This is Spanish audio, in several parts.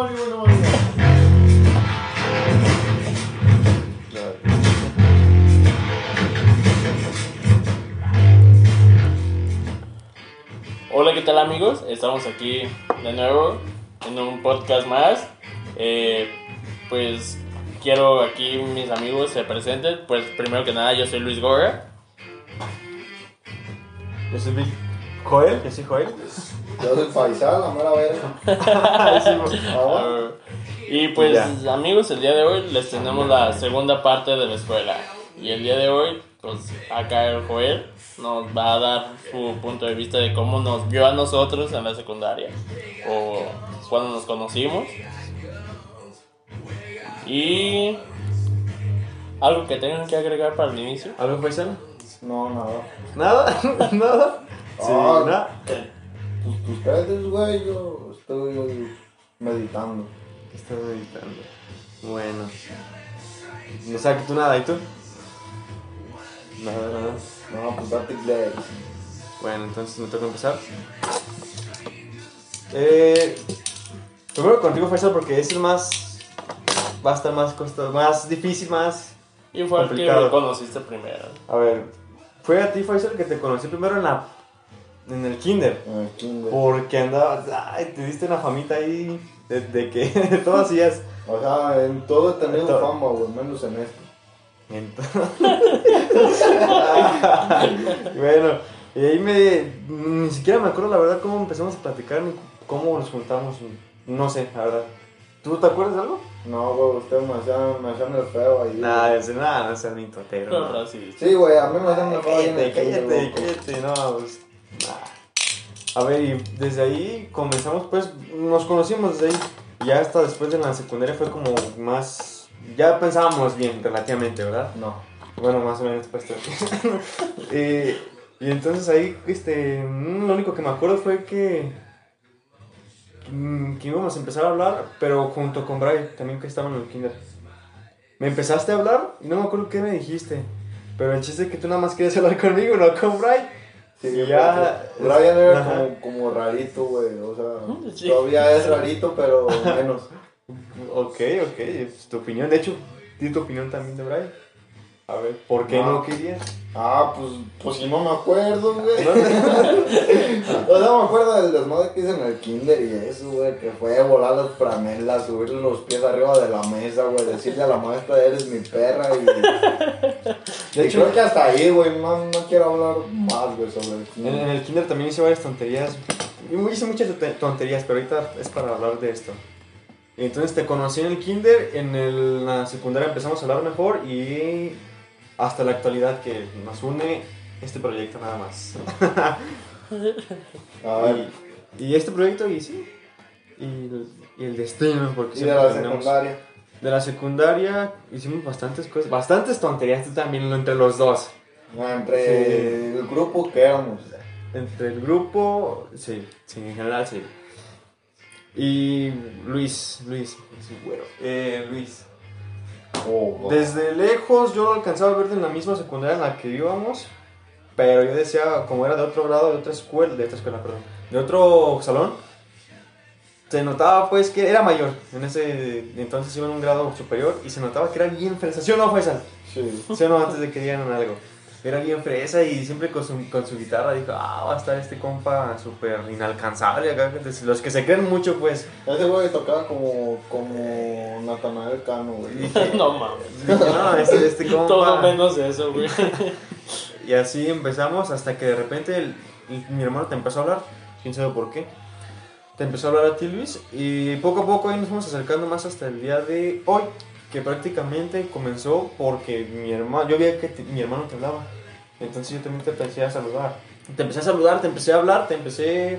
Hola, ¿qué tal amigos? Estamos aquí de nuevo en un podcast más. Eh, pues quiero aquí mis amigos se presenten. Pues primero que nada, yo soy Luis Gorra. Yo soy Joel, yo soy Joel. Yo soy Faisal, la mera verga. Sí. Uh, y pues Ya. amigos, el día de hoy les tenemos la segunda parte de la escuela. Y el día de hoy, pues acá el Joel nos va a dar su punto de vista de cómo nos vio a nosotros en la secundaria. O cuando nos conocimos. Y algo que tengan que agregar para el inicio. ¿Algo paisano? No, nada. ¿Nada? ¿Nada? Sí, Ah. nada. Pues ustedes, güey, yo estoy meditando. ¿Qué estás editando? Bueno. No sé que tú nada, ¿y tú? Nada, nada. No, pues date inglés. Bueno, entonces me toca empezar. Eh, primero contigo, Faisal, porque ese es más. Va a estar más costoso, más difícil, más. Y fue el que Complicado. me conociste primero. A ver, fue a ti, Faisal, que te conocí primero en la. En el kinder. En el kinder. Porque andabas. Ay, te diste una famita ahí. De, de que todo hacías. O sea, en todo he tenido En todo. fama, güey, menos en esto. Entonces- bueno, y ahí me. Ni siquiera me acuerdo la verdad cómo empezamos a platicar ni cómo nos juntamos. No sé, la verdad. ¿Tú te acuerdas de algo? No, güey, ustedes me hacían, me hacían el feo ahí. Nada, no sé, nada, no seas ni totero. No. sí. Sí, güey, a mí me hacían el feo ahí en Cállate, el kinder, cállate, güey. cállate, no, pues. A ver, y desde ahí comenzamos, pues, nos conocimos desde ahí. Y ya hasta después de la secundaria fue como más. Ya pensábamos bien, relativamente, ¿verdad? No. Bueno, más o menos, pues. y, y entonces ahí, este. mm, Lo único que me acuerdo fue que. mm, Que íbamos a empezar a hablar, pero junto con Bray, también que estaban en el kinder. Me empezaste a hablar y no me acuerdo qué me dijiste. Pero el chiste es que tú nada más querías hablar conmigo, no con Bray. Sí, ya- porque Brian era como, como rarito, güey. O sea, Sí. todavía es rarito, pero menos. Ok, ok, es tu opinión. De hecho, di tu opinión también de Bray. A ver, ¿por qué No. no querías? Ah, pues, pues si no me acuerdo, güey. o sea, me acuerdo del desmadre que hice en el kinder y eso, güey, que fue volar las franelas, subirle los pies arriba de la mesa, güey, decirle a la maestra, eres mi perra y... De y hecho, creo que hasta ahí, güey, no, no quiero hablar más, güey, sobre el kinder. en el kinder también hice varias tonterías. Yo hice muchas tonte- tonterías, pero ahorita es para hablar de esto. Entonces te conocí en el kinder, en el- la secundaria empezamos a hablar mejor y hasta la actualidad que nos une este proyecto nada más. A ver, y, y este proyecto y sí. Y, el- y el destino, porque y de la secundaria. De la secundaria hicimos bastantes cosas, bastantes tonterías tú también entre los dos. Ah, Entre Sí. el grupo que éramos. Entre el grupo, sí, sí, en general sí. Y Luis, Luis, güero. Eh, Luis. Oh. Desde lejos yo lo alcanzaba a ver en la misma secundaria en la que íbamos, pero yo decía, como era de otro grado, de otra escuela, de otra escuela, perdón, de otro salón, se notaba pues que era mayor, en ese entonces iba en un grado superior y se notaba que era bien fresa, ¿sí o no, Faisal? Sí. ¿Sí o no? Antes de que dieran algo. Era bien fresa y siempre con su, con su guitarra dijo, ah, va a estar este compa súper inalcanzable acá. Los que se creen mucho, pues. Ese güey tocaba como, como Natanael Cano, güey. Dije, No mames. dije, no, este, este compa. Todo menos eso, güey. Y así empezamos hasta que de repente el- el- mi hermano te empezó a hablar, quién sabe por qué. Te empezó a hablar a ti, Luis, y poco a poco ahí nos fuimos acercando más hasta el día de hoy, que prácticamente comenzó porque mi hermano, yo veía que te- mi hermano te hablaba, entonces yo también te empecé a saludar. Te empecé a saludar, te empecé a hablar, te empecé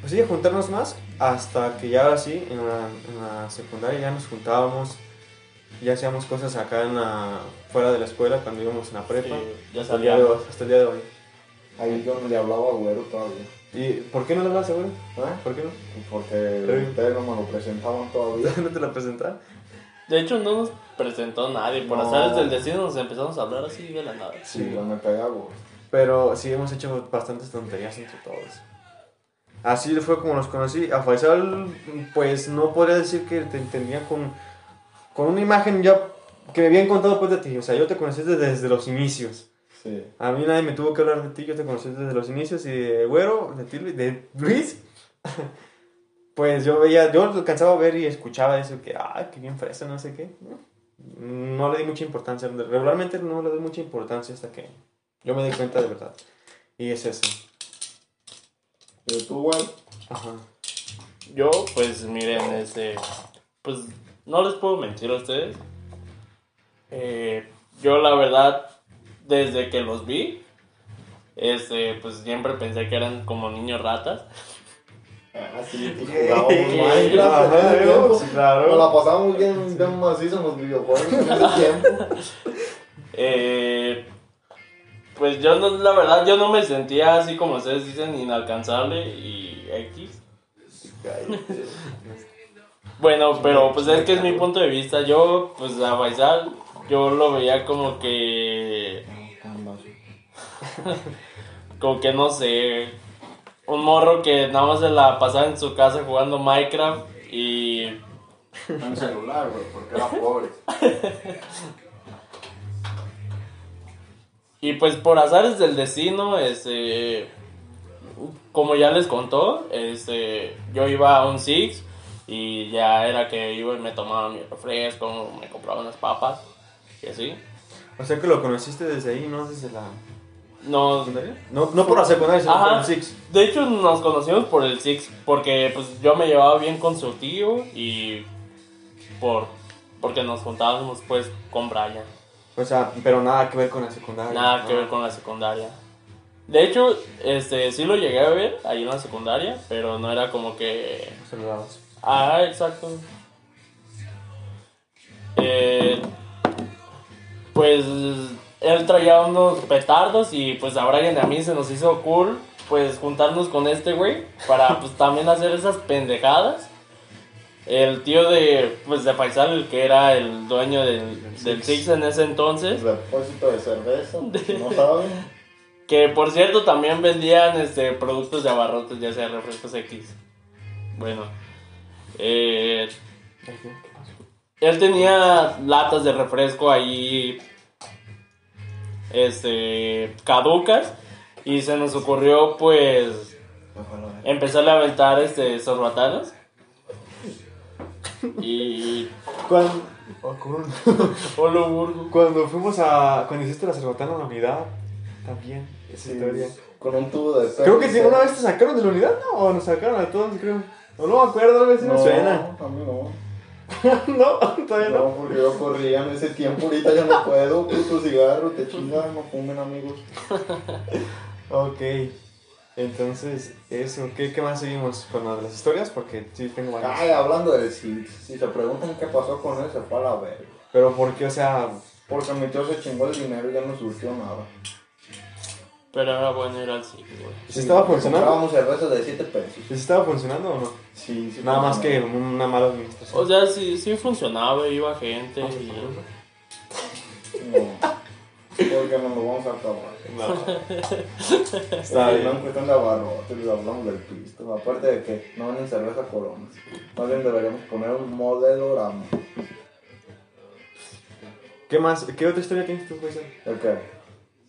pues sí, a juntarnos más, hasta que ya ahora sí, en la, en la secundaria ya nos juntábamos, ya hacíamos cosas acá en la, fuera de la escuela cuando íbamos en la prepa. Sí, ya Hasta el día de hoy. sabíamos. Hasta el día de hoy. Ahí yo no le hablaba a güero todavía. ¿Y por qué no le hablas seguro? ¿Eh? ¿Por qué no? Porque ustedes no me lo presentaban todavía. ¿No te la presentaron? De hecho, no nos presentó nadie. Por No. azares del destino nos empezamos a hablar así de la nada. Sí, pegaba, güey. Pero sí hemos hecho bastantes tonterías entre todos. Así fue como los conocí. A Faisal, pues no podría decir que te entendía con, con una imagen ya que me habían contado pues de ti. O sea, yo te conocí desde, desde los inicios. Sí. A mí nadie me tuvo que hablar de ti, yo te conocí desde los inicios y de Güero, de ti, de Luis. Pues yo veía, yo alcanzaba a ver y escuchaba eso, que, ah, qué bien fresa, no sé qué. No le di mucha importancia, regularmente no le doy mucha importancia hasta que yo me di cuenta de verdad. Y es eso. ¿Y tú, güey? Ajá. Yo, pues miren, este. Pues no les puedo mentir a ustedes. Eh, yo, la verdad, desde que los vi, este, pues siempre pensé que eran como niños ratas. Ah, sí, pues jugábamos Minecraft en Ajá, ese tiempo. sí, claro. Nos la pasamos bien, bien macizo en los videojuegos en ese tiempo. Eh, pues yo, no, la verdad, yo no me sentía así como ustedes dicen, inalcanzable y X. Bueno, pero pues es que es mi punto de vista. Yo, pues a Faisal, yo lo veía como que. Como que no sé. Un morro que nada más se la pasaba en su casa jugando Minecraft y. En celular, güey, porque era pobre. Y pues por azares del destino, este. Como ya les contó, este. Yo iba a un Six y ya era que iba y me tomaba mi refresco, me compraba unas papas y así. O sea que lo conociste desde ahí, ¿no? Desde la Nos. No, no por la secundaria, sino por el Six. De hecho, nos conocimos por el Six, porque pues yo me llevaba bien con su tío y por porque nos juntábamos pues con Brian. O sea, pero nada que ver con la secundaria. Nada que ver con la secundaria. De hecho, este sí lo llegué a ver ahí en la secundaria, pero no era como que Nos saludabas. Ah, exacto. Eh, pues él traía unos petardos y pues a Brian y a mí se nos hizo cool pues juntarnos con este güey para pues también hacer esas pendejadas. El tío de pues de Faisal, el que era el dueño del, del Six en ese entonces, Depósito de cerveza, si no saben. que por cierto también vendían este productos de abarrotes, ya sea refrescos X. Bueno, eh. Él tenía latas de refresco ahí, este, caducas, y se nos ocurrió, pues, empezarle a aventar, este, sorbatanas. Y... Cuando, oh, cuando fuimos a. Cuando hiciste la cerbatana en la unidad, también. Esa Sí, historia. con un tubo de Creo que sí, una vez te sacaron de la unidad, ¿no? O nos sacaron a todos, creo. O no me acuerdo, a ver si me No, suena. a mí no. no, todavía no. No, porque yo corría en ese tiempo, ahorita ya no puedo, puto cigarro, te chingas, no fumen amigos. Ok. Entonces, eso. ¿Qué, qué más seguimos con las historias? Porque sí tengo varias. Ay, hablando de si, si se preguntan qué pasó con él, se fue a la verga. Pero porque, o sea, Porque mi tío se chingó el dinero y ya no surgió nada. Pero era bueno ir al cine, güey. ¿sí estaba funcionando? Comprábamos cerveza de 7 pesos. ¿Sí estaba funcionando o no? Sí, sí. Nada más que una mala administración. O sea, sí, sí funcionaba, iba gente y... No. Porque nos lo vamos a acabar. No. Está No bien. en cuestión de abarrotes, les hablamos del pisto. Aparte de que no venden cerveza corona. Más bien deberíamos poner un modelorama. ¿Qué más? ¿Qué otra historia tienes tú, Faisal? ¿El qué?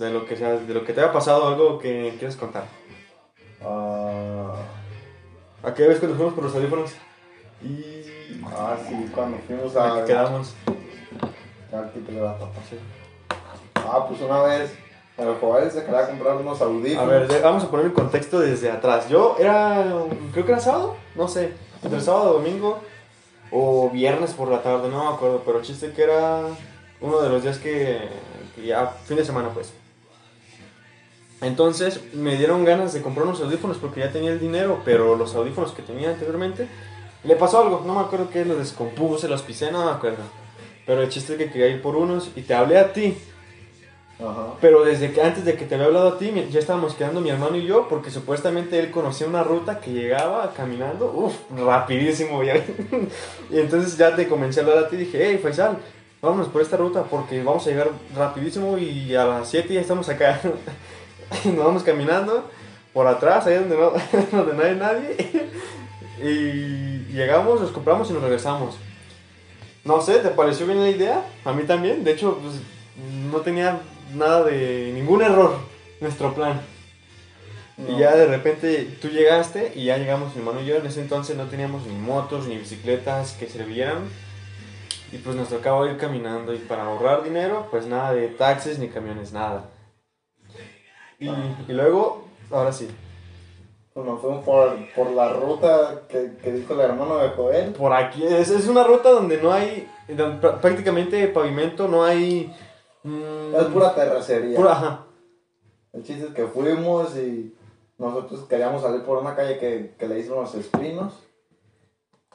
De lo que sea, de lo que te haya pasado, algo que quieras contar. Ah, ¿A qué vez cuando fuimos por los audífonos? Y. ah, sí, cuando fuimos ¿A qué quedamos? Ya, quítale la tapa. Ah, pues una vez el joven se quería comprar unos audífonos. A ver, vamos a poner el contexto desde atrás. Yo era, creo que era sábado, no sé, entre sábado, domingo o viernes por la tarde, no me acuerdo, pero chiste que era uno de los días que, que ya, fin de semana pues. Entonces me dieron ganas de comprar unos audífonos porque ya tenía el dinero, pero los audífonos que tenía anteriormente le pasó algo, no me acuerdo qué, los descompuse, los pisé, no me acuerdo. Pero el chiste es que quería ir por unos y te hablé a ti. Ajá. Pero desde que antes de que te había hablado a ti, ya estábamos quedando mi hermano y yo, porque supuestamente él conocía una ruta que llegaba caminando, uff, rapidísimo. ya. y entonces ya te comencé a hablar a ti y dije, hey, Faisal, vámonos por esta ruta porque vamos a llegar rapidísimo y a las 7 ya estamos acá. Nos vamos caminando por atrás, ahí donde no, donde no hay nadie. y llegamos, los compramos y nos regresamos. No sé, ¿te pareció bien la idea? A mí también. De hecho, pues, no tenía nada de ningún error nuestro plan. Y ya de repente tú llegaste y ya llegamos mi hermano y yo. En ese entonces no teníamos ni motos ni bicicletas que sirvieran. Y pues nos tocaba ir caminando. Y para ahorrar dinero, pues nada de taxis ni camiones, nada. Y, y luego, ahora sí, Pues nos fuimos por, por la ruta que, que dijo el hermano de Joel. por aquí es, es una ruta donde no hay donde pr- prácticamente pavimento, no hay. mm, Es pura terracería. pura- ajá. El chiste es que fuimos y nosotros queríamos salir por una calle que, que le dicen los espinos.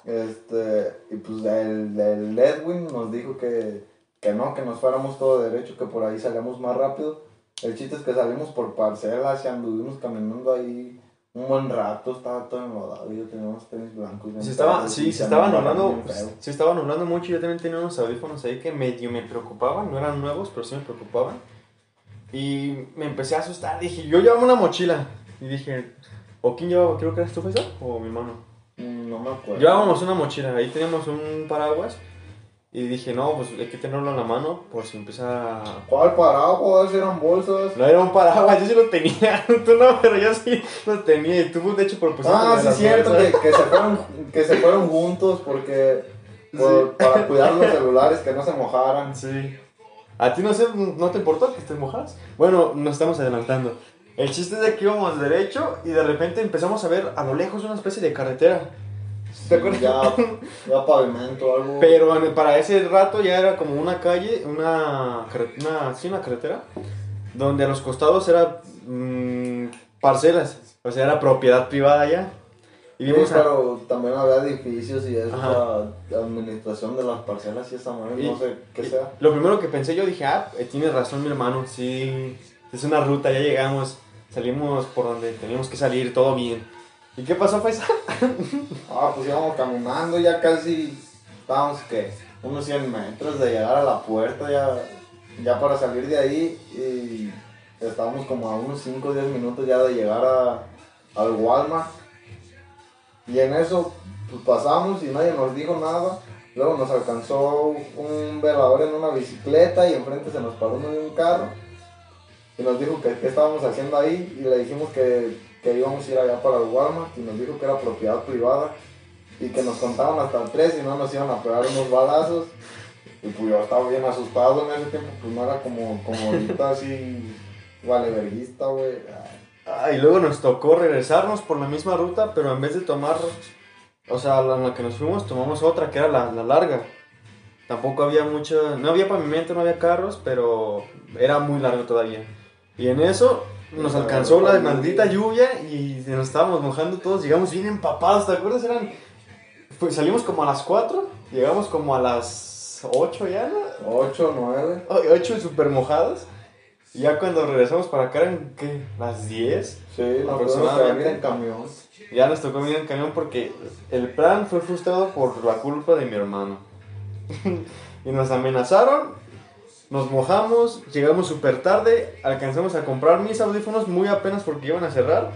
Este, y pues el, el Edwin nos dijo que, que no, que nos fuéramos todo derecho, que por ahí salíamos más rápido. El chiste es que salimos por parcelas y anduvimos caminando ahí un buen rato, estaba todo enlodado yo tenía unos tenis blancos. Se estaba, sí, se estaban feo. se estaba nublando mucho. Yo también tenía unos audífonos ahí que medio me preocupaban, no eran nuevos, pero sí me preocupaban. Y me empecé a asustar. Dije, yo llevaba una mochila. Y dije, ¿o quién llevaba? Creo que eras tú, o mi hermano. Mm, No me acuerdo. Llevábamos una mochila, ahí teníamos un paraguas. Y dije, no, pues hay que tenerlo en la mano por si empieza a ¿Cuál paraguas? Eran bolsas. No era un paraguas, yo sí lo tenía. Tú no, pero yo sí lo tenía. Y tú, de hecho, propusiste. Ah, sí, cierto, que, que se fueron, que se fueron juntos porque por- para cuidar los celulares que no se mojaran. Sí. ¿A ti no, sé, no te importó que estés mojadas? Bueno, nos estamos adelantando. El chiste es de que íbamos derecho y de repente empezamos a ver a lo lejos una especie de carretera. ¿Te acuerdas? Ya, ya pavimento, algo. Pero en- para ese rato ya era como una calle, una, una, sí, una carretera, donde a los costados eran mm, parcelas, o sea, era propiedad privada ya. Y Sí, vimos a- pero también había edificios y la administración de las parcelas y esa madre, Y- no sé qué sea. Lo primero que pensé yo dije, ah, eh, tiene razón mi hermano, sí, es una ruta, ya llegamos, salimos por donde teníamos que salir, todo bien. ¿Y qué pasó, Faisal? Ah, pues íbamos caminando, ya casi estábamos, que Unos 100 metros de llegar a la puerta, ya, ya para salir de ahí y estábamos como a unos 5 o 10 minutos ya de llegar a, al Walmart. Y en eso pues pasamos y nadie nos dijo nada. Luego nos alcanzó un velador en una bicicleta y enfrente se nos paró uno de un carro. Y nos dijo que qué estábamos haciendo ahí y le dijimos que, que íbamos a ir allá para el Walmart y nos dijo que era propiedad privada y que nos contaban hasta tres y no nos iban a pegar unos balazos. Y pues yo estaba bien asustado en ese tiempo, pues no era como, como ahorita así valeverguista, güey. Ah, y luego nos tocó regresarnos por la misma ruta, pero en vez de tomar, o sea, la en la que nos fuimos, tomamos otra que era la, la larga. Tampoco había mucho, no había pavimento, no había carros, pero era muy largo todavía. Y en eso nos alcanzó la maldita lluvia y nos estábamos mojando todos, llegamos bien empapados, ¿te acuerdas? Eran, pues, salimos como a las 4, llegamos como a las 8 ya, ¿no? 8, 9. Ay, Ocho súper mojados. Y ya cuando regresamos para acá eran, ¿qué? Las 10. Sí, nos Aproximadamente. en camión. Ya nos tocó venir en camión porque el plan fue frustrado por la culpa de mi hermano. y nos amenazaron, nos mojamos, llegamos súper tarde, alcanzamos a comprar mis audífonos muy apenas porque iban a cerrar.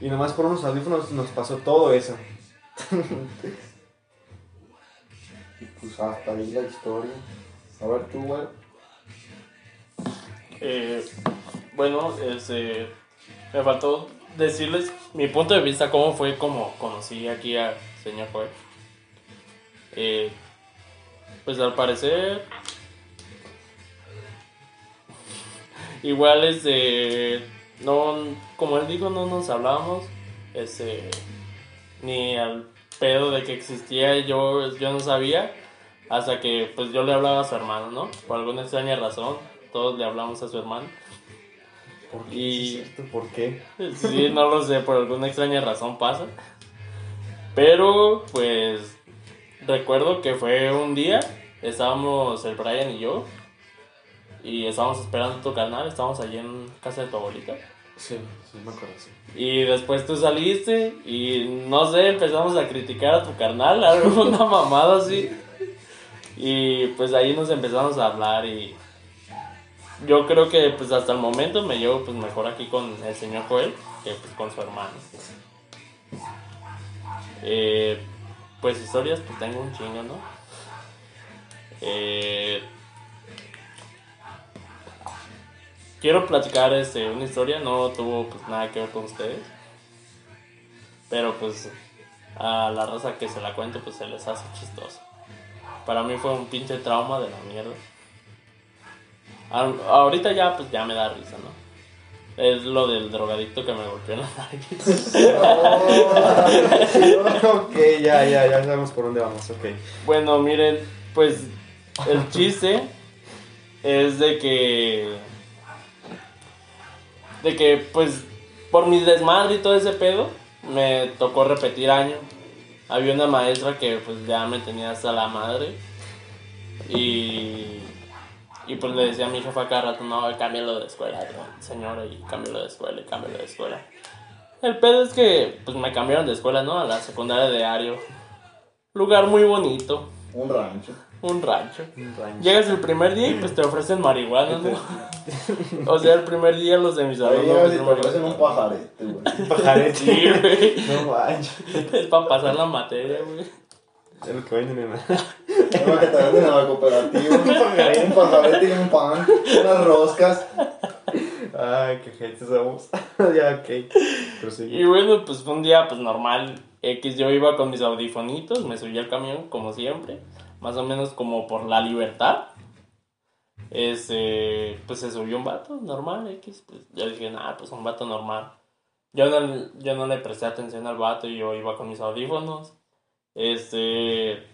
Y nomás por unos audífonos nos pasó todo eso. Y pues hasta ahí la historia. A ver tú, güey. Eh, bueno, este, me faltó decirles mi punto de vista, cómo fue como conocí aquí al señor Joel. Eh, pues al parecer, igual este, no, como él dijo, no nos hablábamos, este, ni al pedo de que existía, yo, yo no sabía, hasta que pues yo le hablaba a su hermano, ¿no? Por alguna extraña razón, todos le hablamos a su hermano. ¿Por qué? Y- Sí, es cierto, ¿Por qué? Sí, no lo sé, por alguna extraña razón pasa. Pero, pues, recuerdo que fue un día, estábamos el Brian y yo, y estábamos esperando tu canal, estábamos allí en casa de tu abuelita. Sí, sí, me acuerdo, sí. Y después tú saliste y no sé, empezamos a criticar a tu carnal, algo, una mamada así. Y pues ahí nos empezamos a hablar y yo creo que pues hasta el momento me llevo pues mejor aquí con el señor Joel que pues, con su hermano. Eh, pues historias pues tengo un chingo, ¿no? Eh, quiero platicar este, una historia, no tuvo pues nada que ver con ustedes. Pero pues a la raza que se la cuento pues se les hace chistoso. Para mí fue un pinche trauma de la mierda. A- ahorita ya pues ya me da risa, ¿no? Es lo del drogadicto que me golpeó en la nariz. ok, ya, ya, ya sabemos por dónde vamos, ok. Bueno, miren, pues el chiste es de que. De que, pues, por mi desmadre y todo ese pedo, me tocó repetir año. Había una maestra que, pues, ya me tenía hasta la madre. Y. Y pues le decía a mi jefa cada rato, no, cámbialo de escuela, señora, y cámbialo de escuela, y cámbialo de escuela. El pedo es que, pues, me cambiaron de escuela, ¿no? A la secundaria de Ario. Lugar muy bonito. Un rancho. Un rancho. Un rancho. Llegas el primer día y pues te ofrecen marihuana, ¿no? O sea, el primer día los de mis y ofrecen te ofrecen marihuana. un pajarete, güey. Pajarete. Sí, güey. No manches. Es para pasar la materia, güey. Es lo que venden en la... Es lo que te venden en la cooperativa. Un pajarete y un pan. Unas roscas. Ay, qué gente somos. ya, ok. Pero sí. Y bueno, pues fue un día pues normal. X, yo iba con mis audifonitos, me subí al camión como siempre. Más o menos como por la libertad. Este, pues se subió un vato normal, X. Pues yo dije, nada, pues un vato normal. Yo no, yo no le presté atención al vato y yo iba con mis audífonos. Este,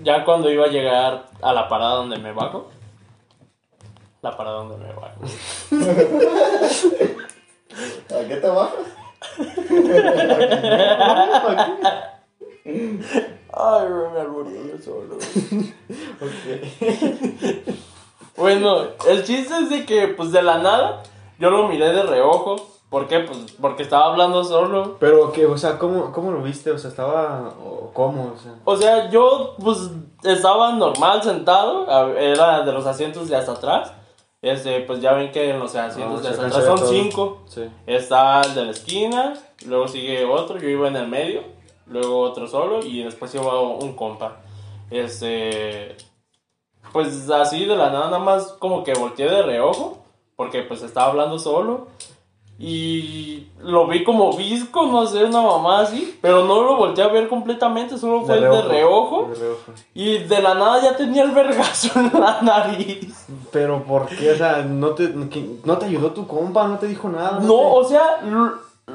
ya cuando iba a llegar a la parada donde me bajo. La parada donde me bajo. ¿A qué te bajas? Ay, güey, me alboré yo solo. Ok. Bueno, el chiste es de que, pues de la nada, yo lo miré de reojo. ¿Por qué? Pues porque estaba hablando solo. Pero, ¿qué? O sea, ¿cómo, ¿cómo lo viste? O sea, ¿estaba... o cómo? O sea... O sea, yo, pues, estaba normal sentado. Era de los asientos de hasta atrás. Este, pues ya ven que en los asientos Ah, de se hasta atrás son todo. cinco. Sí. Está el de la esquina, luego sigue otro, yo iba en el medio, luego otro solo y después iba un compa. Este, pues así de la nada, nada más como que volteé de reojo, porque pues estaba hablando solo y lo vi como visco, no sé, una mamá así, pero no lo volteé a ver completamente, solo fue de reojo. De reojo. Y de la nada ya tenía el vergazo en la nariz. Pero, ¿por qué? O sea, ¿no te, no te ayudó tu compa? ¿No te dijo nada? No, o te- sea, l-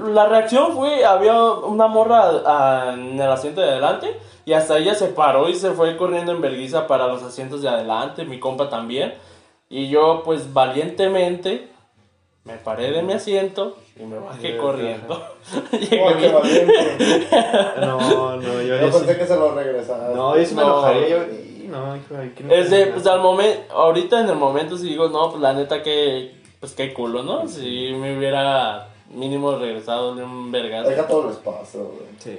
la reacción fue, había una morra ah, en el asiento de adelante y hasta ella se paró y se fue corriendo en vergüenza para los asientos de adelante, mi compa también. Y yo pues valientemente me paré de mi asiento y me bajé Ya, corriendo. Oh, Llegué qué valiente. No, no, yo... Pensé sí- que se lo regresara. No, yo sí me No. enojaría. Yo... y No, hijo, no pues al momento, ahorita en el momento sí digo, no, pues la neta que, pues qué culo, ¿no? Si me hubiera mínimo regresado de un vergazo. Deja todo el espacio, güey. Sí.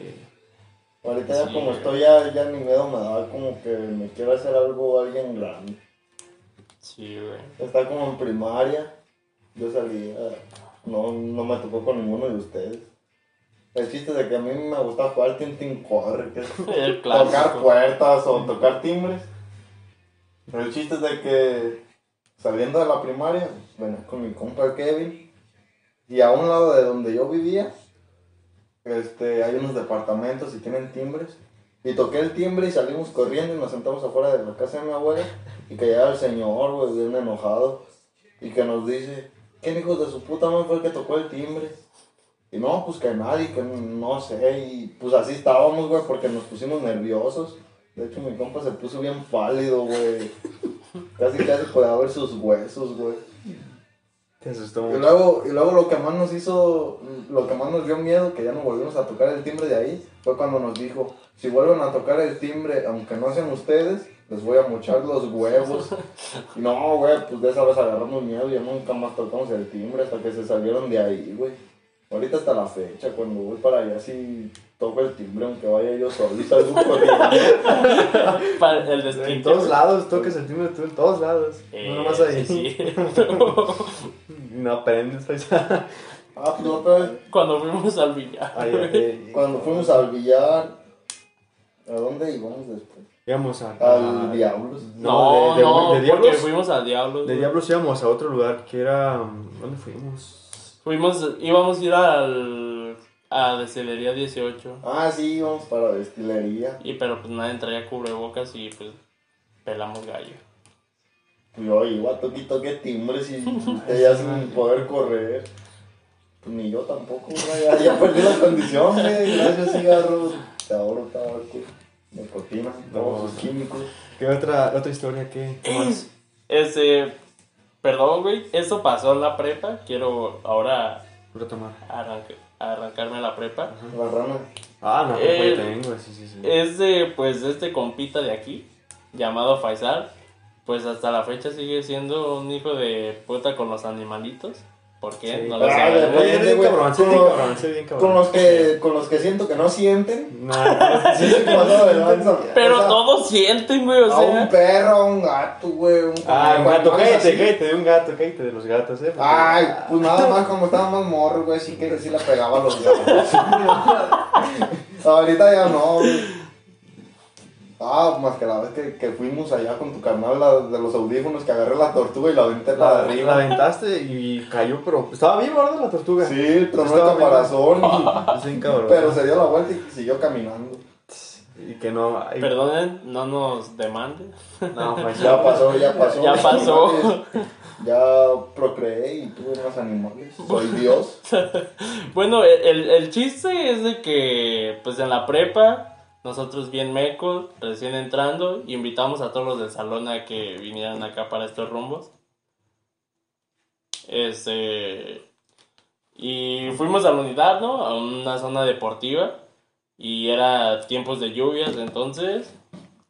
Ahorita ya como güey. estoy, ya, ya ni miedo me da como que me quiero hacer algo alguien grande. Sí, güey. Está como en primaria. Yo salía. No, no me tocó con ninguno de ustedes. El chiste de que a mí me gusta jugar Tintin Corre, que es El tocar puertas o tocar timbres. Pero el chiste es de que saliendo de la primaria, venía con mi compa Kevin. Y a un lado de donde yo vivía, este, hay unos departamentos y tienen timbres. Y toqué el timbre y salimos corriendo y nos sentamos afuera de la casa de mi abuela. Y que llega el señor, güey, bien enojado. Y que nos dice, ¿quién hijo de su puta madre fue el que tocó el timbre? Y no, pues que nadie, que no sé. Y pues así estábamos, güey, porque nos pusimos nerviosos. De hecho, mi compa se puso bien pálido, güey. Casi, casi podía ver sus huesos, güey. Te asustó Y luego, y luego lo que más nos hizo, lo que más nos dio miedo, que ya no volvimos a tocar el timbre de ahí, fue cuando nos dijo, si vuelven a tocar el timbre, aunque no sean ustedes, les voy a mochar los huevos. Y no, güey, pues de esa vez agarramos miedo y ya nunca más tocamos el timbre hasta que se salieron de ahí, güey. Ahorita hasta la fecha, cuando voy para allá, sí toco el timbre, aunque vaya yo corriendo. Para el En desquite. todos lados, toques el timbre tú, en todos lados. Eh, no nomás ahí. sí. No aprendes, paisa. Ah, pues otra vez, Cuando fuimos al billar. Ay, ay, cuando fuimos al billar, ¿a dónde íbamos después? Íbamos a. Al Diablos. No, de, de, no, de porque Diablos. fuimos al Diablos. De güey. Diablos íbamos a otro lugar que era. ¿Dónde fuimos? Fuimos, íbamos a ir al, a Destilería 18. Ah, sí, íbamos para destilería. Y pero pues nadie traía cubrebocas y pues pelamos gallo. Pues yo iba, toque y toque timbres y usted ya sin poder correr. Pues ni yo tampoco, güey, ya, ya perdí la condición, güey. Gracias, cigarros, tabaco, tabaco, nicotina, todos sus químicos. ¿Qué otra, otra historia? ¿Qué, qué más? Este, perdón, güey, eso pasó en la prepa. Quiero ahora Retomar. arranca- arrancarme a la prepa. La rana. Ah, no, Eh, tengo, sí, sí, sí. Es de, pues, este compita de aquí, llamado Faisal. Pues hasta la fecha sigue siendo un hijo de puta con los animalitos. ¿Por qué? Sí. No lo Ah, sé. bien cabrón, sí, con bien los- cabrón, sí, bien cabrón. Con los que, con los que siento que no sienten. Nah, Sí, de lanza. Pero O sea, todos sienten, güey, o A un sea. perro, a un gato, güey. Un Ah, un gato, cállate, cállate de un gato, cállate de los gatos, eh. porque- Ay, pues nada más como estaba más morro, güey, sí que sí le pegaba a los gatos. Ahorita ya no, güey. Ah, más que la vez que, que fuimos allá con tu carnal la- de los audífonos, que agarré la tortuga y la aventé para La, la arriba. aventaste y cayó, pero estaba viva, ¿verdad? La tortuga. Sí, tronó el caparazón, y- Sí, cabrón. pero se dio la vuelta y siguió caminando. Y que no. ay, Perdonen, no nos demanden. No, pues Ya pasó, ya pasó. Ya pasó. Ya procreé y tuve más animales. Soy Dios. Bueno, el, el chiste es de que, pues en la prepa, nosotros bien mecos, recién entrando, invitamos a todos los del salón a que vinieran acá para estos rumbos. Este. Y fuimos a la unidad, ¿no? A una zona deportiva. Y era tiempos de lluvias, entonces.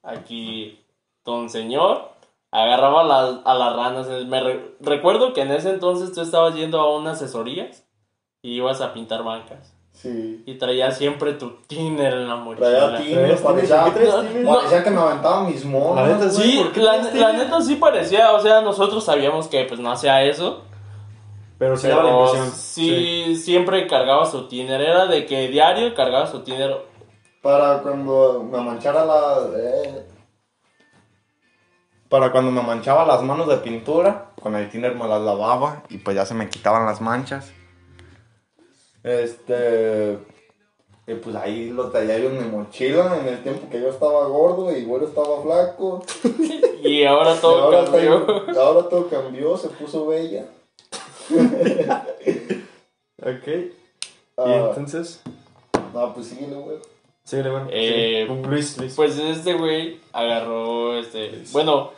Aquí, don señor agarraba las, a las ranas. Me re- recuerdo que en ese entonces tú estabas yendo a unas asesorías y ibas a pintar bancas. Sí. Y traías siempre tu tiner en la mochila. Traía tiner, ¿Traes parecía, No, que me aventaba mis monos. La neta. Sí, ¿por qué la, la neta sí parecía, o sea, nosotros sabíamos que pues no hacía eso, Pero sí daba la impresión. sí, siempre cargaba su tiner, era de que diario cargaba su tiner. Para cuando me manchara la. eh, Para cuando me manchaba las manos de pintura, con el tiner me las lavaba y pues ya se me quitaban las manchas. Este. Y pues ahí lo traía yo en mi mochila en el tiempo que yo estaba gordo y güero estaba flaco. Y ahora Y todo ahora, cambió. ahora todo cambió, se puso bella. Ok. Y Ah, entonces. no, pues síguele, güey. Sí, bueno. Eh, sí. Luis, Luis. Pues este güey agarró este. Bueno,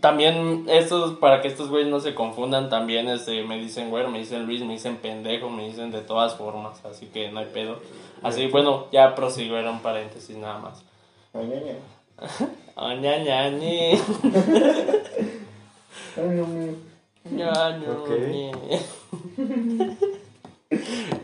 también estos, para que estos güeyes no se confundan, también este, me dicen güey, me dicen Luis, me dicen pendejo, me dicen de todas formas, así que no hay pedo. Así, bueno, ya prosiguieron paréntesis nada más. Ña, ña.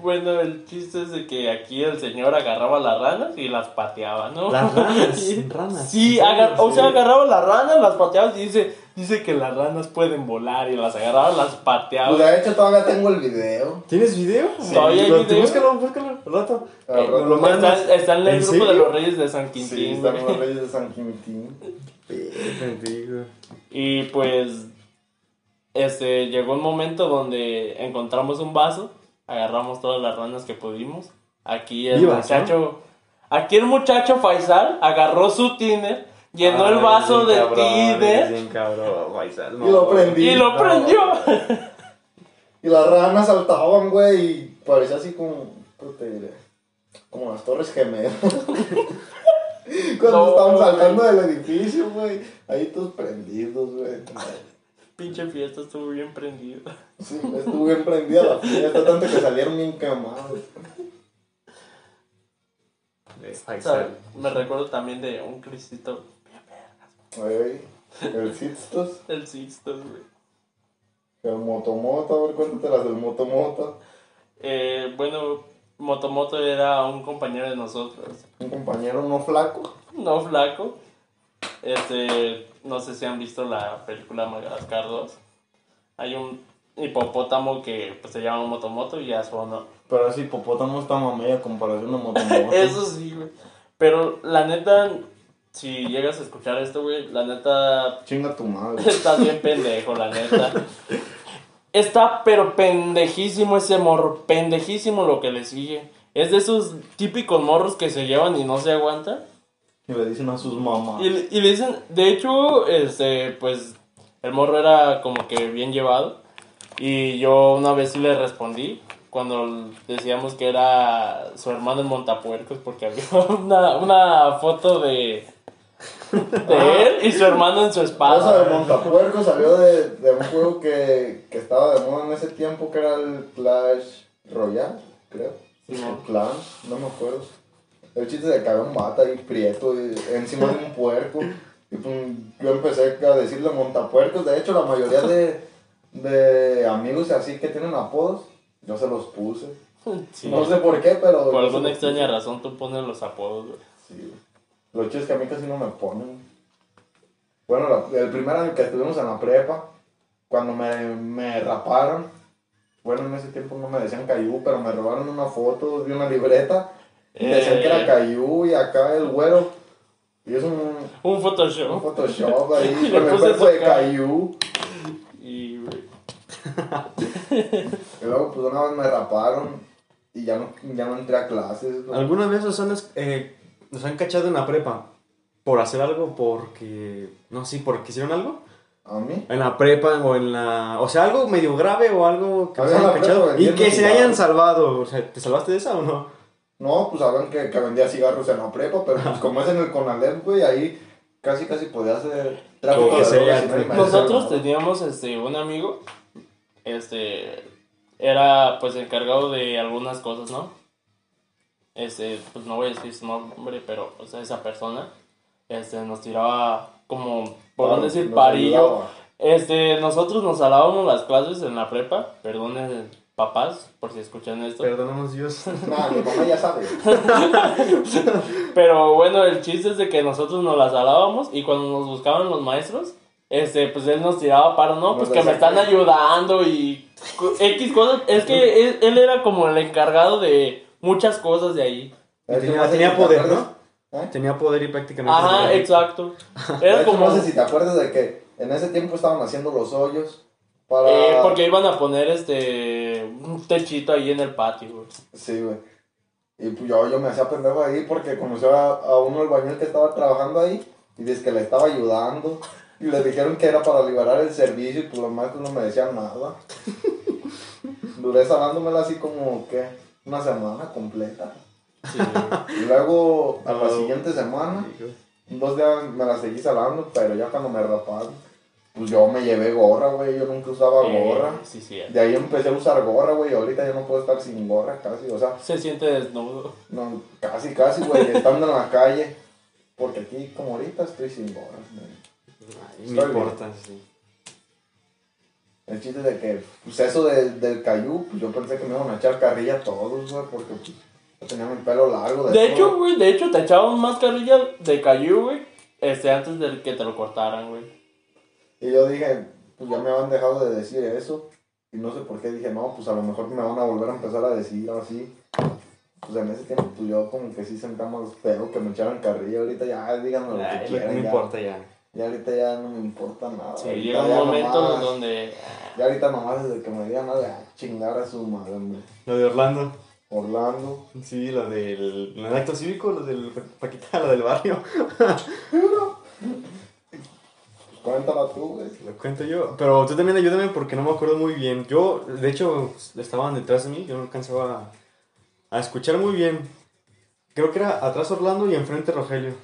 Bueno, el chiste es de que aquí el señor agarraba las ranas y las pateaba, ¿no? Las ranas, Sí. ranas. Sí, o sea, Sí. agarraba las ranas, las pateaba y dice, dice que las ranas pueden volar y las agarraba, las Pues pateaba. de hecho todavía tengo el video. ¿Tienes video? Todavía hay video. Búscalo, búscalo, al rato. Lo está, mandas. está en el ¿En grupo serio? de los Reyes de San Quintín. Sí, están los reyes de San Quintín. Y pues, este, llegó un momento donde encontramos un vaso, agarramos todas las ranas que pudimos. Aquí el Vivas, muchacho, aquí el muchacho Faisal agarró su tiner, llenó el vaso de tiner Bien cabrón, Faisal, Y lo prendí. y lo no. prendió. Y las ranas saltaban, güey, y parecía así como. ¿cómo te diré? Como las Torres Gemelas. Cuando No, estaban saltando del edificio, güey. Ahí todos prendidos, güey. Pinche fiesta estuvo bien prendida. Sí, estuvo bien prendida la fiesta, tanto que salieron bien O sea, Faisal. me recuerdo también de un Cristito, Güey. El Sixtos, el Sixto, güey. el Motomoto, a ver, cuéntate las del Motomoto. Eh, bueno, Motomoto era un compañero de nosotros. Un compañero no flaco. No flaco. Este, no sé si han visto la película Madagascar 2. Hay un hipopótamo que pues, se llama Motomoto y a su honor. Pero ese hipopótamo está mamey a comparación de Motomoto. Eso sí, güey. Pero la neta, si llegas a escuchar esto, güey, la neta Chinga tu madre. Está bien pendejo, la neta. Está pero pendejísimo ese morro, pendejísimo lo que le sigue. Es de esos típicos morros que se llevan y no se aguantan. Y le dicen a sus mamás. Y, le- y le dicen, de hecho, este, pues, el morro era como que bien llevado. Y yo una vez sí le respondí cuando decíamos que era su hermano en Montapuercos porque había una, una foto de, de él y su hermano en su Cosa espalda. de Montapuerco salió de, de un juego que, que estaba de moda en ese tiempo, que era el Clash Royale, creo. O Clan, no me acuerdo. El chiste había un bata ahí prieto y- encima de un puerco. Y pues, yo empecé a decirle montapuercos. De hecho, la mayoría de, de amigos así que tienen apodos, yo se los puse. Sí. No sé por qué, pero. Por se alguna extraña razón tú pones los apodos, güey. Sí. Lo chido es que a mí casi no me ponen. Bueno, la- el primer año que estuvimos en la prepa, cuando me, me raparon, bueno, en ese tiempo no me decían Cayú, pero me robaron una foto de una libreta. Y decían que era Eh. Cayú y acá el güero. Y es un, Un un Photoshop. Photoshop ahí Y con el cuerpo de. Cayú. Y, Y luego, pues una vez me raparon y ya no, ya no entré a clases. güey. ¿Alguna vez os han, eh, nos han cachado en la prepa por hacer algo porque, no sé, porque hicieron algo? A mí. En la prepa o en la... O sea, algo medio grave o algo que nos hayan cachado. Y que se hayan salvado. O sea, ¿te salvaste de esa o no? No, pues saben que, que vendía cigarros en la prepa, pero pues como es en el Conalep, güey, ahí casi casi podía hacer tráfico de sea, drogas y Nosotros teníamos este un amigo, este era pues encargado de algunas cosas, ¿no? Este, pues no voy a decir su nombre, pero o sea, esa persona este nos tiraba como por no Claro, decir parillo. ayudaba. Este, nosotros nos salábamos las clases en la prepa, perdonen papás por si escuchan esto. Perdónanos Dios. Nah, mi mamá ya sabe. Pero bueno, el chiste es de que nosotros nos las salábamos y cuando nos buscaban los maestros, este, pues él nos tiraba para, no, pues Nos que me están ayudando y X cosas. Es que él, él era como el encargado de muchas cosas de ahí. Y Es que tenía- no poder, acuerdas- ¿Eh? Tenía poder y prácticamente... Ajá, exacto. Era hecho, como... no sé si te acuerdas de que en ese tiempo estaban haciendo los hoyos para... eh, porque iban a poner este un techito ahí en el patio, güey. Sí, güey. Y pues yo, yo me hacía pendejo ahí porque conoció a, a uno del bañil que estaba trabajando ahí y dice que le estaba ayudando. Y le dijeron que era para liberar el servicio y pues los maestros no me decían nada. Duré salándomela así como, ¿qué? Una semana completa. Sí. Y luego, a la siguiente semana, dos días me la seguí salando, pero ya cuando me raparon, pues yo me llevé gorra, güey. Yo nunca usaba Eh, gorra. sí, sí. De ahí empecé a usar gorra, güey. y Ahorita ya no puedo estar sin gorra casi. O sea, Se siente desnudo. no, casi, casi, güey, estando en la calle. Porque aquí, como ahorita, estoy sin gorra. Ay, no bien. importa, sí. El chiste de que, pues eso de- del cayú, pues yo pensé que me iban a echar carrilla a todos, güey, porque pues, yo tenía mi pelo largo. De todo. hecho, güey, de hecho te echaban más carrilla de Cayu, güey, este, antes de que te lo cortaran, güey. Y yo dije, pues ya me habían dejado de decir eso. Y no sé por qué dije, no, pues a lo mejor me van a volver a empezar a decir así. Pues en ese tiempo, pues yo como que sí sentía más feo que me echaran carrilla. Ahorita ya, díganme lo que quieran. no ya. importa ya. Ya ahorita ya no me importa nada. Sí, llega un momento nomás- donde... Ya ahorita nomás desde que me digan nada, chingar a su madre, hombre. Lo de Orlando. Orlando. Sí, lo del, del acto cívico, lo del Paquita, lo del barrio. Cuéntala tú, güey. Lo cuento yo. Pero tú también ayúdame porque no me acuerdo muy bien. Yo, de hecho, estaban detrás de mí. Yo no alcanzaba a, a escuchar muy bien. Creo que era atrás Orlando y enfrente Rogelio.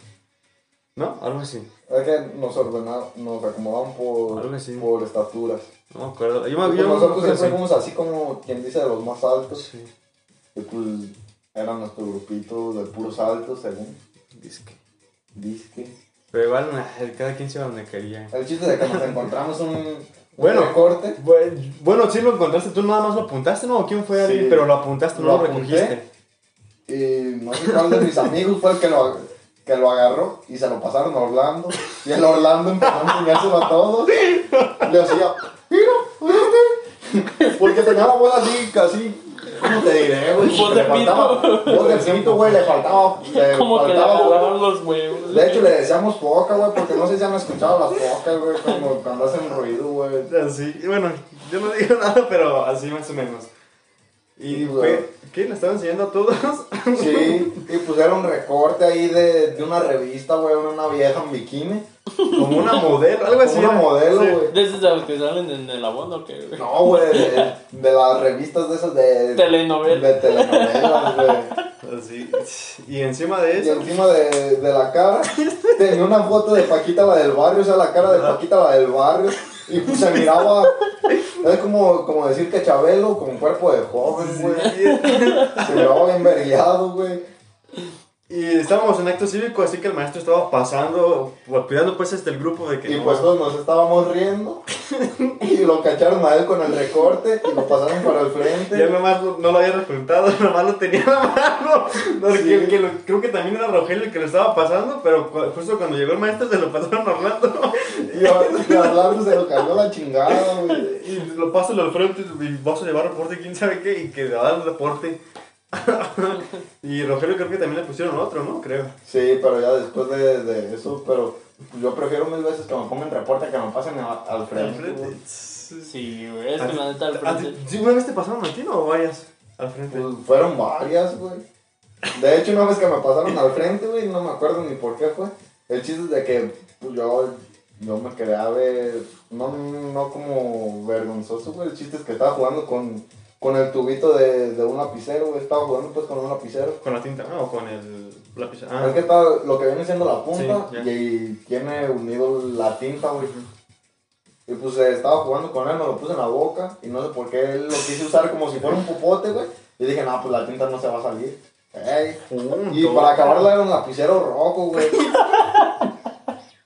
¿No? Algo así. Es que nos ordenaban, nos acomodaban por, Algo así. por estaturas. No me acuerdo. Yo me, Pues yo me nosotros acuerdo siempre así. fuimos así como quien dice de los más altos. Sí. Y pues era nuestro grupito de puros altos, según Disque. disque. Pero igual, cada quien se iba donde quería. El chiste de que nos encontramos un, Bueno. recorte. Bueno, sí lo encontraste, tú nada más lo apuntaste, ¿no? ¿O ¿Quién fue alguien? Sí. Pero lo apuntaste, no Lo recogiste. Y no sé cuál de mis amigos fue el que lo, que lo agarró y se lo pasaron a Orlando. Y el Orlando empezó a enseñárselo a todos. Le decía, mira, este. Porque tenía la voz así, casi. ¿Cómo te diré, güey? Le faltaba. pito, güey, le faltaba. Le Como que le los huevos. De hecho, le decíamos foca, güey, porque no sé si han escuchado las focas, güey, cuando, cuando hacen ruido, güey. Así, y bueno, yo no digo nada, pero así más o menos. Y Sí, fue, güey. ¿qué? ¿Le estaba enseñando a todos? Sí, y pues era un recorte ahí de, de una revista, güey, una vieja en bikini. Como una modelo, algo así. Una modelo, güey. De los que salen en el abono, ¿o qué, güey? No, güey, de, de las revistas de esas de, Telenovela. de telenovelas, güey. Así. Y encima de Y eso, encima de, de la cara tenía una foto de Paquita la del barrio, o sea, la cara de Paquita la del barrio. Y pues se miraba, es como, como decir que Chabelo con cuerpo de joven, güey. Se miraba bien vergueado, güey. Y estábamos en acto cívico, así que el maestro estaba pasando, pues, cuidando pues este el grupo de que Y no- pues todos nos estábamos riendo. Y lo cacharon a él con el recorte y lo pasaron para el frente. Ya nomás lo- no lo había resultado, nomás lo tenía en la mano. No, Sí. que- que lo- creo que también era Rogelio el que lo estaba pasando, pero cu- justo cuando llegó el maestro se lo pasaron a Orlando. Y a Orlando se lo cayó la chingada, güey. Y lo paso al frente y vas a llevar reporte, quién sabe qué, y que le va a dar reporte. y Rogelio creo que también le pusieron otro, ¿no? Creo. Sí, pero ya después de, de eso, pero yo prefiero mil veces que me pongan reporte que me pasen a- al Al frente. güey. Sí, güey. Es ¿A que la neta al a ti- frente. ¿Sí, ¿Una vez te pasaron a ti o varias al frente? Pues fueron varias, güey. De hecho, una vez que me pasaron al frente, güey, no me acuerdo ni por qué fue. El chiste es de que pues, yo, yo me quedé a ver, no, no como vergonzoso, güey. El chiste es que estaba jugando con, con el tubito de, de un lapicero, güey. Estaba jugando pues con un lapicero. Con la tinta, no, o con el lápiz. Ah, Es que está lo que viene siendo la punta Sí, y, tiene unido la tinta, güey. Y pues eh, estaba jugando con él, me lo puse en la boca y no sé por qué él lo quise usar como si fuera un popote, güey. Y dije, no, pues la tinta no se va a salir. Ey. pum, Y para acabarla era un lapicero rojo, güey.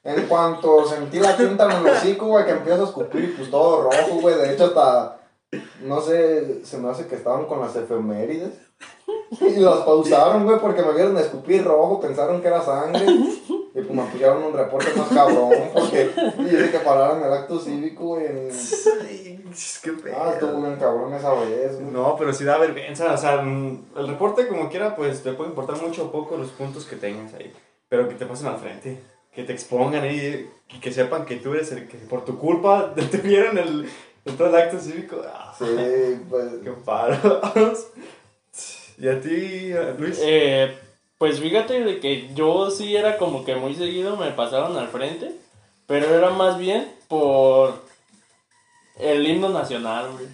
En cuanto sentí la tinta en el hocico, güey, que empiezo a escupir, pues todo rojo, güey. De hecho, hasta, no sé, se me hace que estaban con las efemérides. Y las pausaron, güey, porque me vieron escupir rojo, pensaron que era sangre. Y pues me pusieron un reporte más cabrón, porque y dije que pararan el acto cívico, en- qué Ah, estuvo pedo. bien cabrón esa vez, güey. No, pero sí da vergüenza. O sea, mm, el reporte, como quiera, pues te puede importar mucho o poco los puntos que tengas ahí. Pero que te pasen al frente. Que te expongan ahí. Y que sepan que tú eres el que por tu culpa te vieron el, todo el acto cívico. Ah, Sí, pues. Qué paros. ¿Y a ti, Luis? Eh, pues fíjate de que yo sí era como que muy seguido me pasaron al frente, pero era más bien por el himno nacional, güey.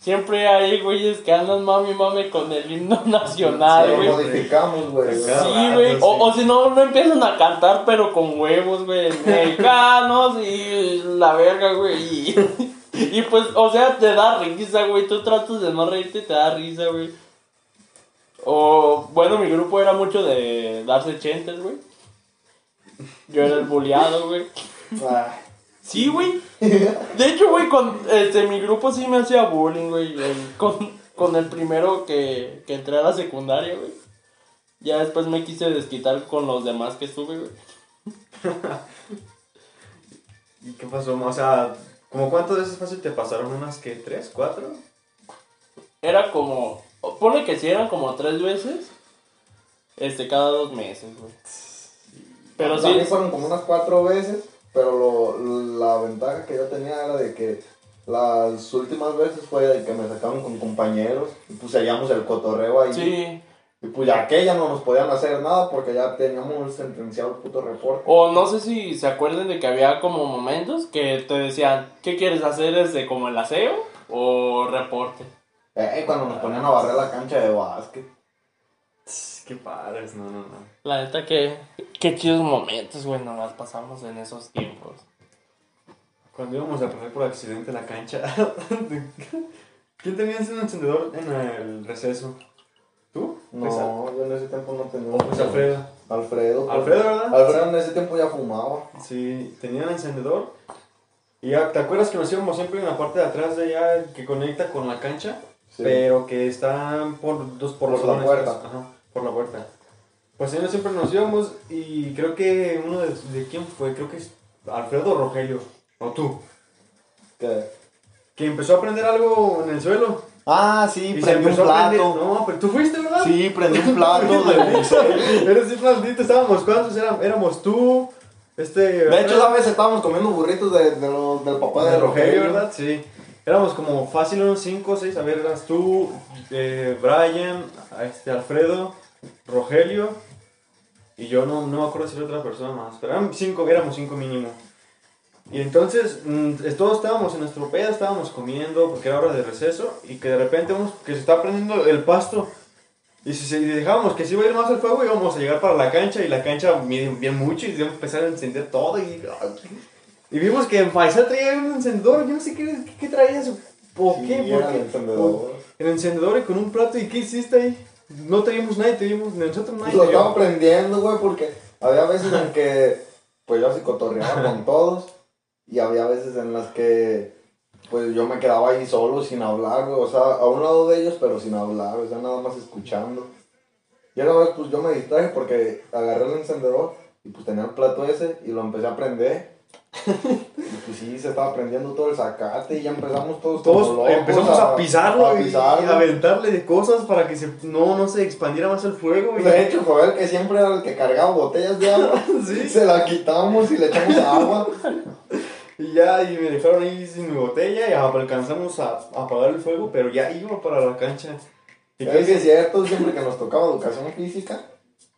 Siempre hay güeyes que andan mami mami con el himno nacional, lo güey. modificamos, güey. Sí, güey. sí. O, o si no, no empiezan a cantar, pero con huevos, güey. Mexicanos y la verga, güey. Y, pues, o sea, te da risa, güey. Tú tratas de no reírte y te da risa, güey. O, bueno, mi grupo era mucho de darse chentes, güey. Yo era el bulleado, güey. Ah, Sí, güey. De hecho, güey, con este, mi grupo sí me hacía bullying, güey. Con, con el primero que, que entré a la secundaria, güey. Ya después me quise desquitar con los demás que estuve, güey. ¿Y qué pasó? O sea, ¿como cuántas veces fácil te pasaron? ¿Unas que tres, cuatro? Era como. Pone que sí, eran como tres veces. Este, cada dos meses, güey. Pero a sí. mí fueron como unas cuatro veces, pero lo, la ventaja que yo tenía era de que las últimas veces fue de que me sacaron con compañeros y pues seguíamos el cotorreo ahí. Sí. Y pues ya que ya no nos podían hacer nada porque ya teníamos sentenciado el puto reporte. O no sé si se acuerdan de que había como momentos que te decían, ¿qué quieres hacer? ¿Este como el aseo o reporte? Eh, cuando nos ponían a barrer la cancha de básquet. Qué padres, no, no, no. La neta que qué chidos momentos, güey, nos las pasamos en esos tiempos. Cuando íbamos a poner por accidente la cancha. ¿Quién tenía ese encendedor en el receso? ¿Tú? Pues, No, yo en ese tiempo no tenía. o pues Alfredo. Alfredo. pues. Alfredo, ¿verdad? Alfredo en ese tiempo ya fumaba. Sí, tenía el encendedor. Y ya, ¿te acuerdas que nos íbamos siempre en la parte de atrás de allá que conecta con la cancha? Sí. Pero que está por, dos, por, Por los la puerta. pues, Ajá, por la puerta. Pues ahí siempre nos íbamos y creo que uno de, de quién fue, creo que es Alfredo Rogelio, o tú, ¿Qué? que empezó a aprender algo en el suelo. Ah, sí, prendí un plato. No, pero tú fuiste, ¿verdad? Sí, prendí un plato de Eres sí, maldito, estábamos cuántos, Era- éramos tú, este... De hecho, esa vez estábamos comiendo burritos de, de los- del papá de, Rogelio, ¿verdad? Sí. Éramos como fácil unos 5 o 6. A ver, eras tú, eh, Brian, este, Alfredo, Rogelio y yo no, no me acuerdo si era otra persona más. Pero eran 5, éramos 5 mínimo. Y entonces mm, todos estábamos en nuestro pedo, estábamos comiendo porque era hora de receso y que de repente vemos que se está prendiendo el pasto. Y si se- y dejábamos que se iba a ir más el fuego, íbamos a llegar para la cancha y la cancha bien mucho y íbamos a empezar a encender todo. Y, y vimos que Faisal traía un encendedor, yo no sé qué, qué, qué traía eso. ¿Por Sí, qué? ¿Por qué? el encendedor. El encendedor y con un plato. ¿Y qué hiciste ahí? No teníamos nadie, teníamos nosotros nadie. Lo te vio. estaba prendiendo, güey, porque había veces en que, pues yo así cotorreaba con todos, y había veces en las que, pues yo me quedaba ahí solo, sin hablar, güey, o sea, a un lado de ellos, pero sin hablar, o sea, nada más escuchando. Y una vez, pues yo me distraje porque agarré el encendedor, y pues tenía el plato ese, y lo empecé a prender. y pues sí, se estaba prendiendo todo el zacate, y ya empezamos todos Todos locos empezamos a, pisarlo, a y- pisarlo. y a aventarle de cosas para que se, no, no se expandiera más el fuego. y- De hecho, fue el que siempre era el que cargaba botellas de agua. Sí. Se la quitamos y le echamos agua. Y ya, y me dejaron ahí sin mi botella y alcanzamos a, a apagar el fuego, pero ya iba para la cancha. ¿Y que es cierto, siempre que nos tocaba educación física,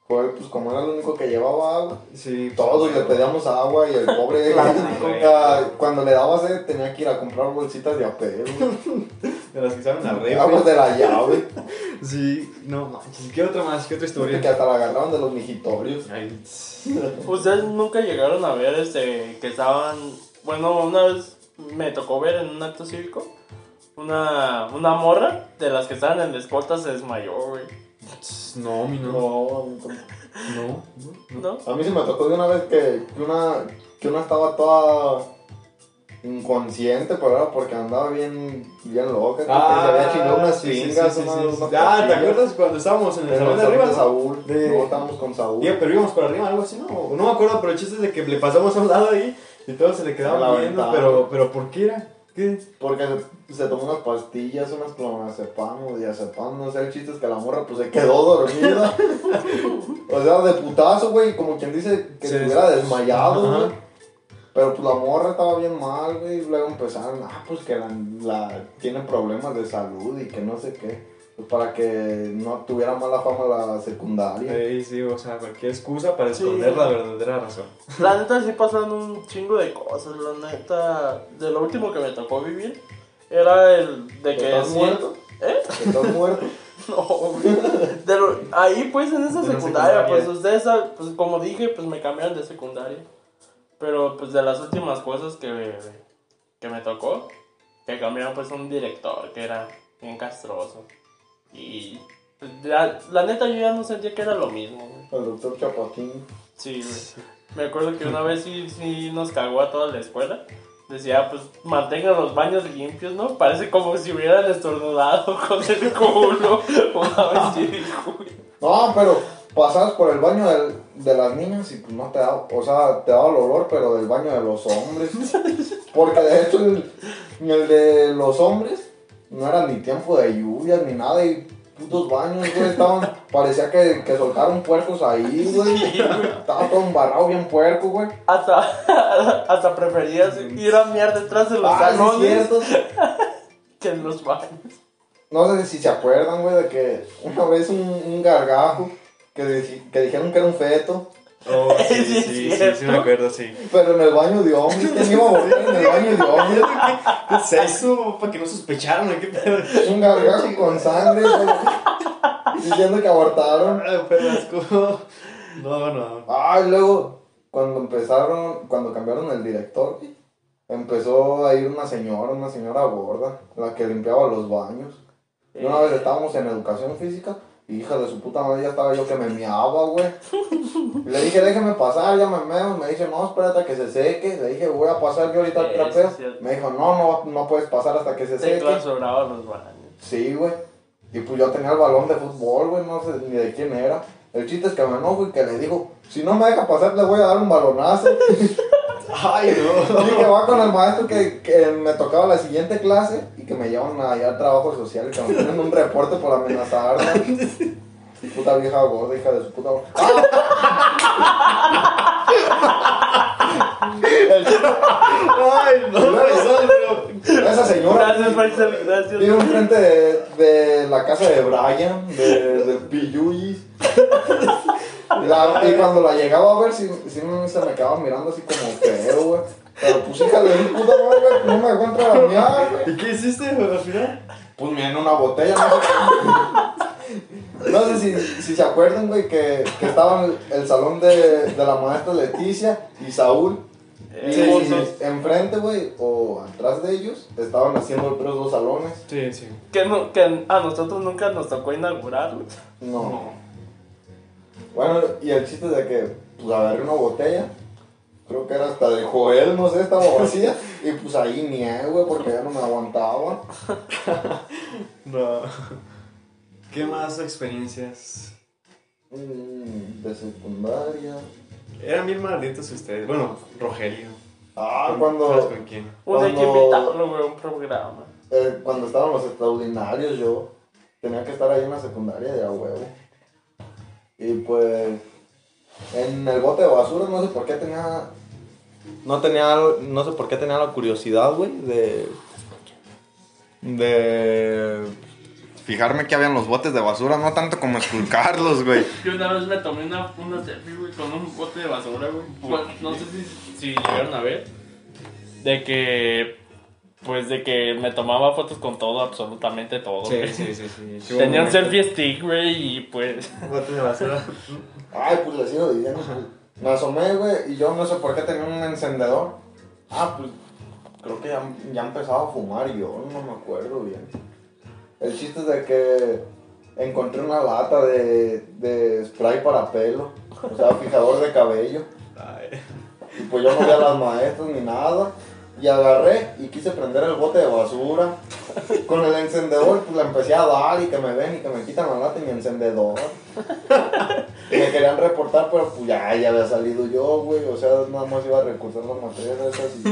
fue pues como era el único que llevaba agua. Sí, Todos le pedíamos agua y el pobre ah, cuando le daba sed tenía que ir a comprar bolsitas de apel. de las que saben al rey. Aguas de la llave. Sí, no manches. ¿Qué otra más? ¿Qué otra historia? Que hasta la agarraban de los mijitorios. Ay, Ustedes nunca llegaron a ver este que estaban. Bueno, una vez me tocó ver en un acto cívico una, una morra de las que estaban en la escolta se desmayó, güey. no, mi no. No, No. ¿No? a mí se me tocó de una vez que, que una, que una estaba toda inconsciente, pero era porque andaba bien, bien loca. creo que se había chingado unas Ah, sí, sí, pingas, sí, sí, sí. Ah, ¿te acuerdas cuando estábamos en el salón de arriba? de no? Saúl. De- No, estábamos con Saúl. Ya, pero íbamos para arriba, algo así, ¿no? No me acuerdo, pero el chiste es de que le pasamos a un lado ahí y todos se le quedaban viendo, pero, pero ¿por qué era? ¿Qué? Porque se, se tomó unas pastillas, unas clonazepam o diazepam, no sé, el chiste es que la morra pues se quedó dormida. o sea, de putazo, güey, como quien dice que Se estuviera des- desmayado, güey. Pero pues la morra estaba bien mal, güey, y luego empezaron, ah, pues que la, la- tiene problemas de salud y que no sé qué. Pues para que no tuviera mala fama la secundaria. Sí, sí, o sea, cualquier excusa para Sí. esconder la verdadera razón. La neta sí pasaron un chingo de cosas. La neta, de lo último que me tocó vivir era el de que. ¿Estás sí- muerto? ¿Eh? ¿Estás muerto? No, güey. De lo- ahí pues en esa secundaria, secundaria. pues ustedes, pues como dije, pues me cambiaron de secundaria. Pero pues de las últimas cosas que, que me tocó, que cambiaron pues un director que era bien castroso. Y pues, la, la neta yo ya no sentía que era lo mismo, güey. El doctor Chapatín. Sí, güey. Me acuerdo que una vez sí, sí nos cagó a toda la escuela. Decía, pues mantengan los baños limpios, ¿no? Parece como si hubieran estornudado con el culo. Una vez sí dijo, güey. No, pero pasabas por el baño del- de las niñas y pues no te daba, o sea, te daba el olor, pero del baño de los hombres. Porque de hecho el, el de los hombres no era ni tiempo de lluvias ni nada y putos baños, güey, estaban, parecía que, que soltaron puercos ahí, güey. Estaba todo embarrado bien puerco, güey. Hasta, hasta preferías ir a miar detrás de los Ah, salones que en los baños. No sé si se acuerdan, güey, de que una vez un, un gargajo que, que dijeron que era un feto. Oh, sí, Sí, sí, sí, me acuerdo, sí. Pero en el baño de hombres, ¿quién iba a morir en el baño de hombres? ¿Qué es eso? Para que no sospecharan, ¿qué pedo? Un gargajo con sangre, güey, diciendo que abortaron. Ay, perrasco. No, no. Ah, y luego, cuando empezaron, cuando cambiaron el director, empezó a ir una señora, una señora gorda, la que limpiaba los baños. Y una vez estábamos en educación física Hija de su puta madre, ya estaba yo que me miaba, güey. Le dije, déjeme pasar, ya me meo. Me dice, no, espérate a que se seque. Le dije, voy a pasar yo ahorita Eso trapeo. Me dijo, no, no, no puedes pasar hasta que se Se seque. los baños. Sí, güey. Y pues yo tenía el balón de fútbol, güey, no sé ni de quién era. El chiste es que me enojo y que le digo, si no me deja pasar, le voy a dar un balonazo. Ay, no. Y que va con el maestro que, que me tocaba la siguiente clase y que me llevan allá al trabajo social y que me ponen un reporte por amenazarla. Puta vieja gorda, hija de su puta madre. El chiste- Ay, no. Esa señora Gracias, Marcel, gracias. vive enfrente de, de la casa de Brian, de, de Piyuyis. La- y cuando la llegaba a ver, sí, sí me- se me quedaba mirando así como feo, güey. Pero pues hija de mi puta madre, güey, no me dejó entrar a miar, güey. ¿Y qué hiciste al final? Pues me en una botella, no sé. No sé si, si se acuerdan, güey, que, que estaban el, el salón de, de la maestra Leticia y Saúl. Y Sí, sí, enfrente, güey, o atrás de ellos, estaban haciendo otros dos salones. Sí, sí. Que, no- que a nosotros nunca nos tocó inaugurarlo. No. Bueno, y el chiste de que, pues agarré una botella. Creo que era hasta de Joel, no sé, estaba vacía. y pues ahí nié, güey, porque ya no me aguantaba. No. ¿Qué más experiencias? Mm, de secundaria. Eran bien malditos ustedes. Bueno, Rogelio. Ah, ¿Sabes cuando, con quién? Un hay que Cuando- invitarlo, güey, a un programa. eh, cuando estaban los extraordinarios, yo tenía que estar ahí en la secundaria de a huevo. Y pues, en el bote de basura, no sé por qué tenía. No tenía, no sé por qué tenía la curiosidad, güey, de. de. Fijarme que habían los botes de basura, no tanto como esculcarlos, güey. Yo una vez me tomé una, una selfie, güey, con un bote de basura, güey. Pues, no sé si, si llegaron a ver. De que, pues, de que me tomaba fotos con todo, absolutamente todo. Sí, güey. sí, sí, sí. Qué Tenía un bonito. selfie stick, güey, y pues... Bote de basura. Ay, pues le sigo diciendo. Me asomé, güey, y yo no sé por qué tenía un encendedor. Ah, pues creo que ya, ya empezaba a fumar yo, no me acuerdo bien. El chiste es de que encontré una lata de, de spray para pelo, o sea, fijador de cabello. Ay. Y pues yo no vi a las maestras ni nada. Y agarré y quise prender el bote de basura. Con el encendedor, pues le empecé a dar y que me ven y que me quitan la lata y mi encendedor. Y me querían reportar, pero pues ya, ya había salido yo, güey. O sea, nada más iba a recursar las materias esas y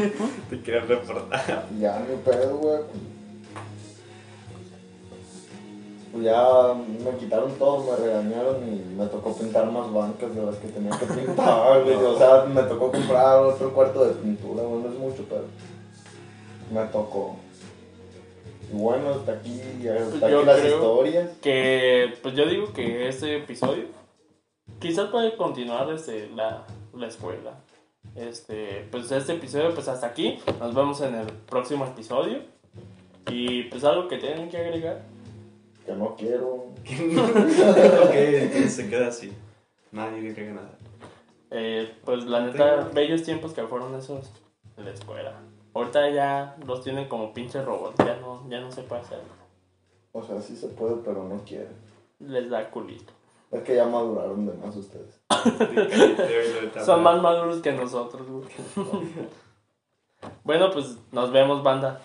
Te quería reportar. ya ni pedo, güey. Pues ya me quitaron todo, me regañaron y me tocó pintar más bancas de las que tenía que pintar, güey. O sea, me tocó comprar otro cuarto de pintura, güey, no es mucho, pero me tocó. Y bueno, hasta aquí, hasta Yo aquí las historias. Que, pues yo digo que este episodio quizás puede continuar desde la, la escuela. Este, pues este episodio, pues hasta aquí. Nos vemos en el próximo episodio. Y pues algo que tienen que agregar. Que no quiero. ok, que se queda así. Nadie agrega nada. Eh, pues la neta, bellos tiempos que fueron esos en la escuela. Ahorita ya los tienen como pinche robots, ya no, ya no se puede hacer. O sea, sí se puede, pero no quiere. Les da culito. Es que ya maduraron de más ustedes. Son más maduros que nosotros, güey. bueno, pues nos vemos, banda.